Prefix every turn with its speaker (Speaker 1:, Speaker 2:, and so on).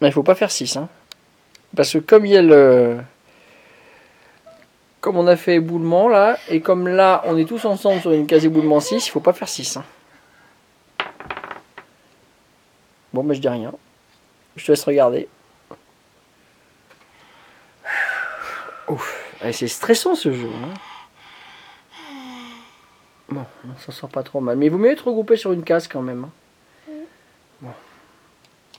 Speaker 1: Mais il faut pas faire 6. Hein. Parce que comme il y a le... Comme on a fait éboulement là, et comme là on est tous ensemble sur une case éboulement 6, il faut pas faire 6. Hein. Bon, mais je dis rien. Je te laisse regarder. Ouf. Eh, c'est stressant ce jeu. Hein. Bon, on s'en sort pas trop mal. Mais vous mieux être regroupé sur une case quand même. Hein. Bon.